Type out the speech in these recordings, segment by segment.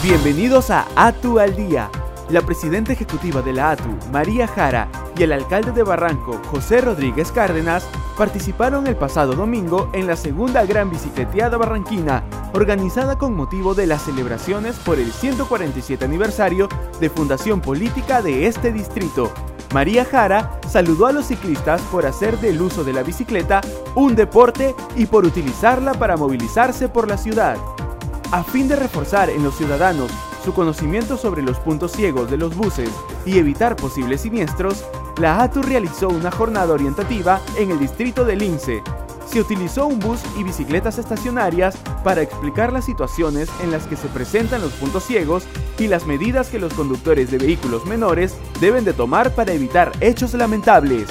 Bienvenidos a ATU al Día. La presidenta ejecutiva de la ATU, María Jara, y el alcalde de Barranco, José Rodríguez Cárdenas, participaron el pasado domingo en la segunda Gran Bicicleteada Barranquina, organizada con motivo de las celebraciones por el 147 aniversario de Fundación Política de este distrito. María Jara saludó a los ciclistas por hacer del uso de la bicicleta un deporte y por utilizarla para movilizarse por la ciudad. A fin de reforzar en los ciudadanos su conocimiento sobre los puntos ciegos de los buses y evitar posibles siniestros, la ATU realizó una jornada orientativa en el distrito de Lince. Se utilizó un bus y bicicletas estacionarias para explicar las situaciones en las que se presentan los puntos ciegos y las medidas que los conductores de vehículos menores deben de tomar para evitar hechos lamentables.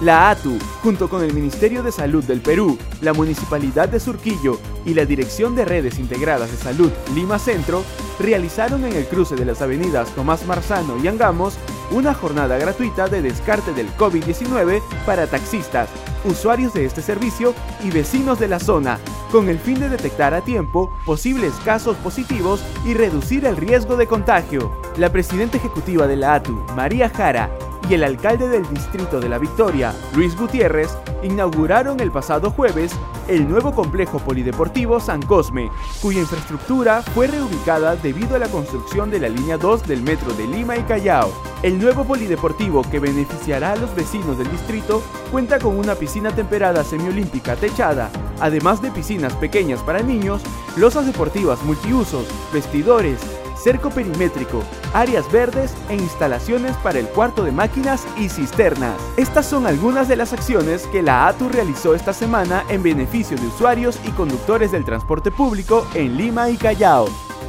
La ATU, junto con el Ministerio de Salud del Perú, la Municipalidad de Surquillo y la Dirección de Redes Integradas de Salud Lima Centro, realizaron en el cruce de las avenidas Tomás Marzano y Angamos una jornada gratuita de descarte del COVID-19 para taxistas, usuarios de este servicio y vecinos de la zona, con el fin de detectar a tiempo posibles casos positivos y reducir el riesgo de contagio. La presidenta ejecutiva de la ATU, María Jara, y el alcalde del distrito de La Victoria, Luis Gutiérrez, inauguraron el pasado jueves el nuevo complejo polideportivo San Cosme, cuya infraestructura fue reubicada debido a la construcción de la línea 2 del metro de Lima y Callao. El nuevo polideportivo que beneficiará a los vecinos del distrito cuenta con una piscina temperada semiolímpica techada, además de piscinas pequeñas para niños, losas deportivas multiusos, vestidores, cerco perimétrico, áreas verdes e instalaciones para el cuarto de máquinas y cisternas. Estas son algunas de las acciones que la ATU realizó esta semana en beneficio de usuarios y conductores del transporte público en Lima y Callao.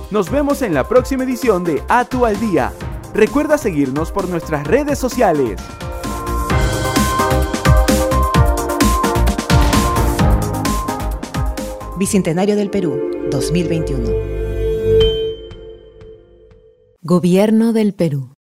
Nos vemos en la próxima edición de ATU al Día. Recuerda seguirnos por nuestras redes sociales. Bicentenario del Perú, 2021. Gobierno del Perú.